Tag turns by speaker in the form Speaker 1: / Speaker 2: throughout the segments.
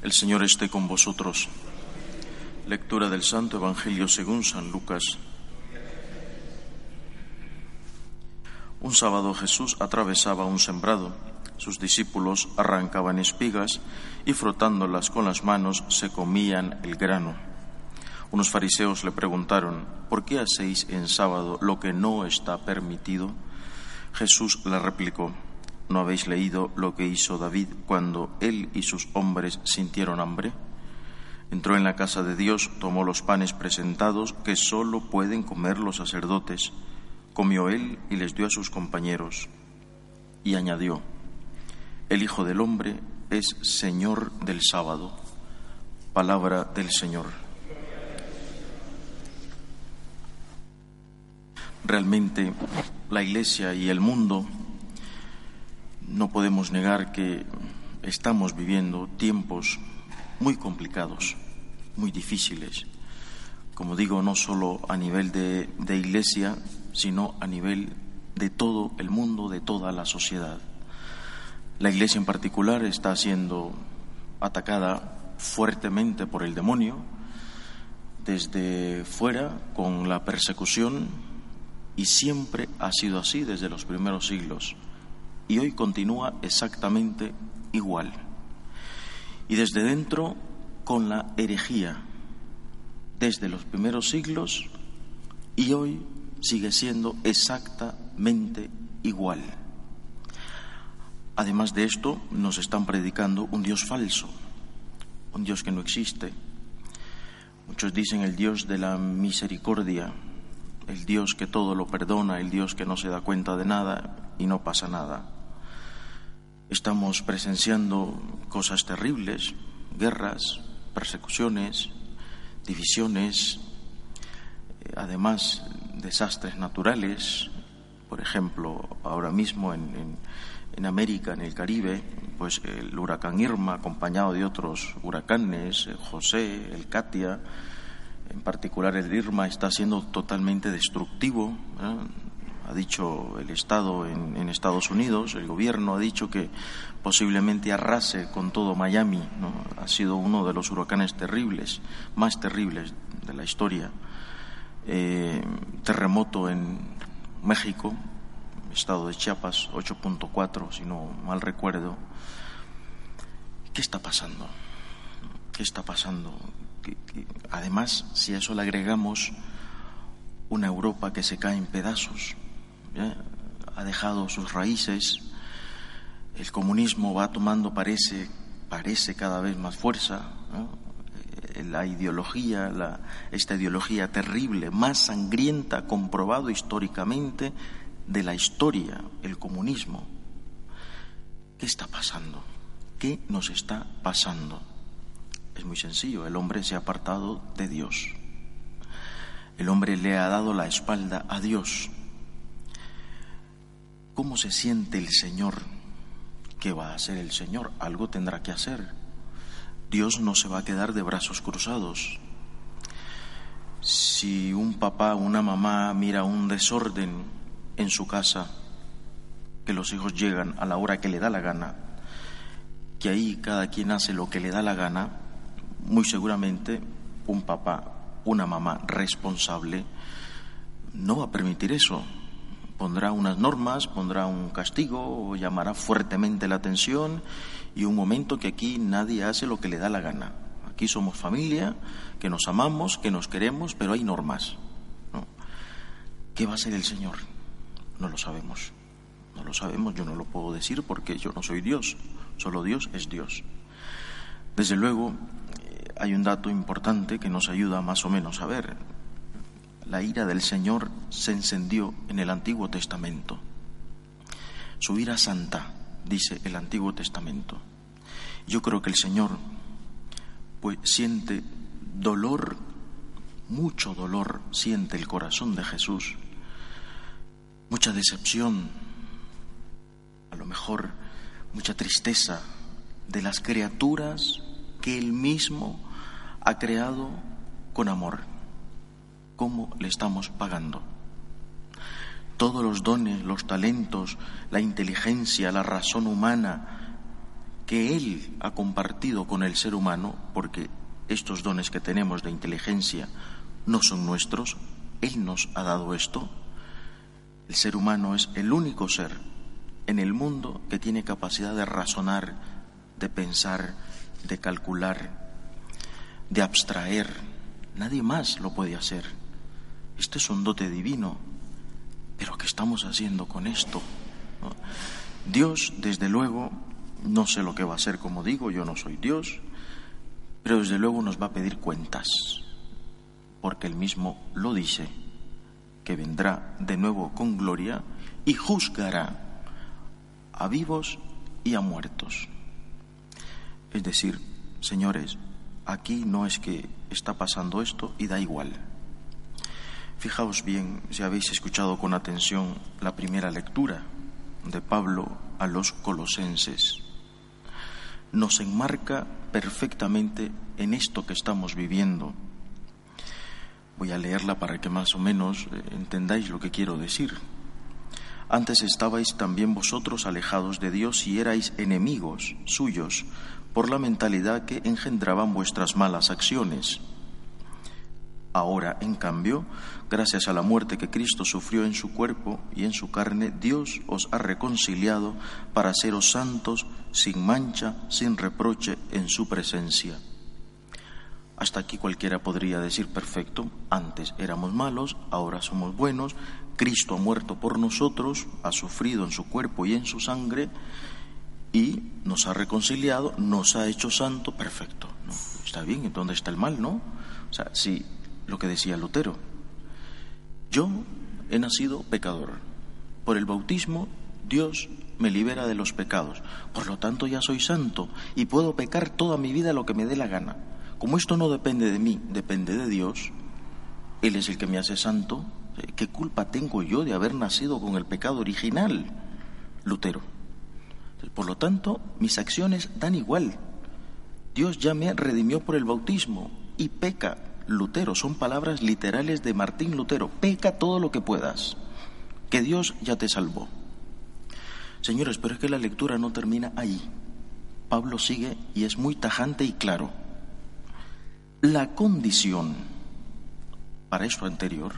Speaker 1: El Señor esté con vosotros. Lectura del Santo Evangelio según San Lucas. Un sábado Jesús atravesaba un sembrado. Sus discípulos arrancaban espigas y frotándolas con las manos se comían el grano. Unos fariseos le preguntaron, ¿por qué hacéis en sábado lo que no está permitido? Jesús le replicó, ¿No habéis leído lo que hizo David cuando él y sus hombres sintieron hambre? Entró en la casa de Dios, tomó los panes presentados que sólo pueden comer los sacerdotes, comió él y les dio a sus compañeros, y añadió, El Hijo del Hombre es Señor del sábado. Palabra del Señor. Realmente la Iglesia y el mundo no podemos negar que estamos viviendo tiempos muy complicados, muy difíciles. Como digo, no solo a nivel de, iglesia, sino a nivel de todo el mundo, de toda la sociedad. La iglesia en particular está siendo atacada fuertemente por el demonio, desde fuera, con la persecución, y siempre ha sido así desde los primeros siglos y hoy continúa exactamente igual. Y desde dentro con la herejía, desde los primeros siglos y hoy sigue siendo exactamente igual. Además de esto, nos están predicando un Dios falso, un Dios que no existe. Muchos dicen el Dios de la misericordia, el Dios que todo lo perdona, el Dios que no se da cuenta de nada y no pasa nada. Estamos presenciando cosas terribles, guerras, persecuciones, divisiones, eh, además desastres naturales, por ejemplo, ahora mismo en, América, en el Caribe, pues el huracán Irma, acompañado de otros huracanes, el José, el Katia, en particular el Irma, está siendo totalmente destructivo. ¿eh? Ha dicho el Estado en, Estados Unidos, el gobierno ha dicho que posiblemente arrase con todo Miami. Ha sido uno de los huracanes terribles, más terribles de la historia. Eh, terremoto en México, estado de Chiapas, 8.4, si no mal recuerdo. ¿Qué está pasando? ¿Qué está pasando? además, si a eso le agregamos una Europa que se cae en pedazos, ha dejado sus raíces, el comunismo va tomando, parece, parece cada vez más fuerza, eh, la ideología, la, esta ideología terrible, más sangrienta, comprobado históricamente, de la historia, el comunismo. ¿Qué está pasando? ¿Qué nos está pasando? Es muy sencillo, el hombre se ha apartado de Dios. El hombre le ha dado la espalda a Dios. ¿Cómo se siente el Señor? ¿Qué va a hacer el Señor? Algo tendrá que hacer. Dios no se va a quedar de brazos cruzados. Si un papá una mamá mira un desorden en su casa, que los hijos llegan a la hora que le da la gana, que ahí cada quien hace lo que le da la gana, muy seguramente un papá, una mamá responsable no va a permitir eso pondrá unas normas, pondrá un castigo llamará fuertemente la atención y un momento que aquí nadie hace lo que le da la gana. Aquí somos familia, que nos amamos, que nos queremos, pero hay normas. ¿Qué va a hacer el Señor? No lo sabemos. No lo sabemos, yo no lo puedo decir porque yo no soy Dios. Solo Dios es Dios. Desde luego, eh, hay un dato importante que nos ayuda más o menos a ver la ira del Señor se encendió en el Antiguo Testamento. Su ira santa, dice el Antiguo Testamento. Yo creo que el Señor pues siente dolor, mucho dolor siente el corazón de Jesús, mucha decepción, a lo mejor mucha tristeza de las criaturas que Él mismo ha creado con amor cómo le estamos pagando. Todos los dones, los talentos, la inteligencia, la razón humana que Él ha compartido con el ser humano, porque estos dones que tenemos de inteligencia no son nuestros, Él nos ha dado esto. El ser humano es el único ser en el mundo que tiene capacidad de razonar, de pensar, de calcular, de abstraer. Nadie más lo puede hacer. Este es un dote divino. Pero ¿qué estamos haciendo con esto? Dios, desde luego, no sé lo que va a ser, como digo, yo no soy Dios, pero desde luego nos va a pedir cuentas, porque Él mismo lo dice, que vendrá de nuevo con gloria y juzgará a vivos y a muertos. Es decir, señores, aquí no es que está pasando esto y da igual. Fijaos bien, si habéis escuchado con atención la primera lectura de Pablo a los colosenses nos enmarca perfectamente en esto que estamos viviendo. Voy a leerla para que más o menos eh, entendáis lo que quiero decir. Antes estabais también vosotros alejados de Dios y erais enemigos suyos por la mentalidad que engendraban vuestras malas acciones. Ahora, en cambio, gracias a la muerte que Cristo sufrió en su cuerpo y en su carne, Dios os ha reconciliado para seros santos, sin mancha, sin reproche en su presencia. Hasta aquí cualquiera podría decir, perfecto, antes éramos malos, ahora somos buenos, Cristo ha muerto por nosotros, ha sufrido en su cuerpo y en su sangre y nos ha reconciliado, nos ha hecho santo, perfecto. Está bien, ¿dónde está el mal, no? O sea, si lo que decía Lutero. Yo he nacido pecador. Por el bautismo Dios me libera de los pecados. Por lo tanto ya soy santo y puedo pecar toda mi vida lo que me dé la gana. Como esto no depende de mí, depende de Dios, Él es el que me hace santo, ¿qué culpa tengo yo de haber nacido con el pecado original? Lutero. Por lo tanto, mis acciones dan igual. Dios ya me redimió por el bautismo y peca Lutero, son palabras literales de Martín Lutero. Peca todo lo que puedas, que Dios ya te salvó. Señores, pero es que la lectura no termina ahí. Pablo sigue y es muy tajante y claro. La condición para esto anterior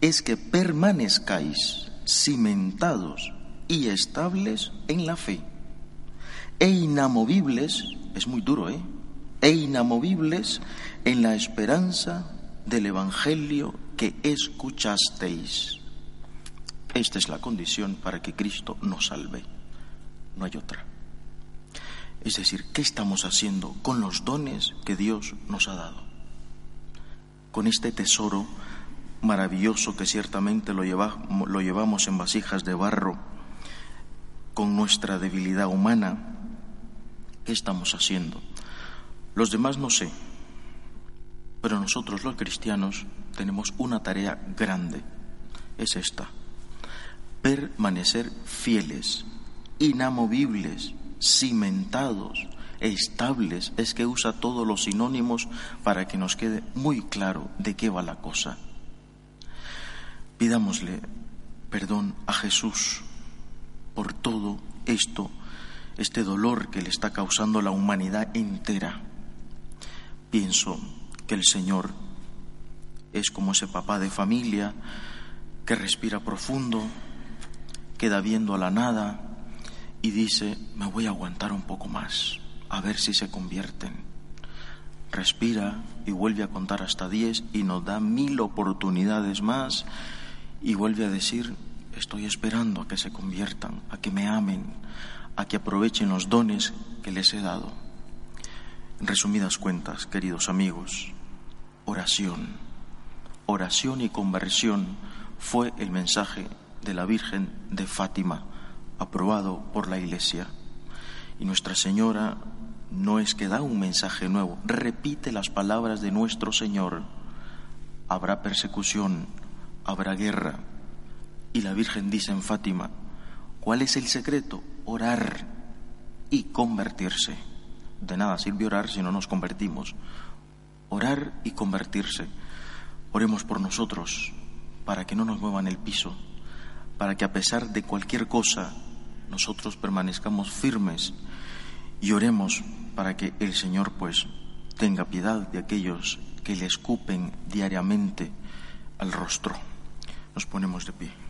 Speaker 1: es que permanezcáis cimentados y estables en la fe e inamovibles, es muy duro, ¿eh? E inamovibles en la esperanza del Evangelio que escuchasteis. Esta es la condición para que Cristo nos salve. No hay otra. Es decir, ¿qué estamos haciendo con los dones que Dios nos ha dado? Con este tesoro maravilloso que ciertamente lo, lo llevamos en vasijas de barro, con nuestra debilidad humana, ¿qué estamos haciendo? Los demás no sé, pero nosotros los cristianos tenemos una tarea grande. Es esta, permanecer fieles, inamovibles, cimentados, estables. Es que usa todos los sinónimos para que nos quede muy claro de qué va la cosa. Pidámosle perdón a Jesús por todo esto, este dolor que le está causando la humanidad entera Pienso que el Señor es como ese papá de familia que respira profundo, queda viendo a la nada y dice, me voy a aguantar un poco más, a ver si se convierten. Respira y vuelve a contar hasta diez y nos da mil oportunidades más y vuelve a decir, estoy esperando a que se conviertan, a que me amen, a que aprovechen los dones que les he dado. Resumidas cuentas, queridos amigos, oración, oración y conversión fue el mensaje de la Virgen de Fátima, aprobado por la Iglesia. Y Nuestra Señora no es que da un mensaje nuevo, repite las palabras de nuestro Señor. Habrá persecución, habrá guerra. Y la Virgen dice en Fátima, ¿cuál es el secreto? Orar y convertirse. De nada sirve orar si no nos convertimos. Orar y convertirse. Oremos por nosotros, para que no nos muevan el piso, para que a pesar de cualquier cosa nosotros permanezcamos firmes y oremos para que el Señor pues tenga piedad de aquellos que le escupen diariamente al rostro. Nos ponemos de pie.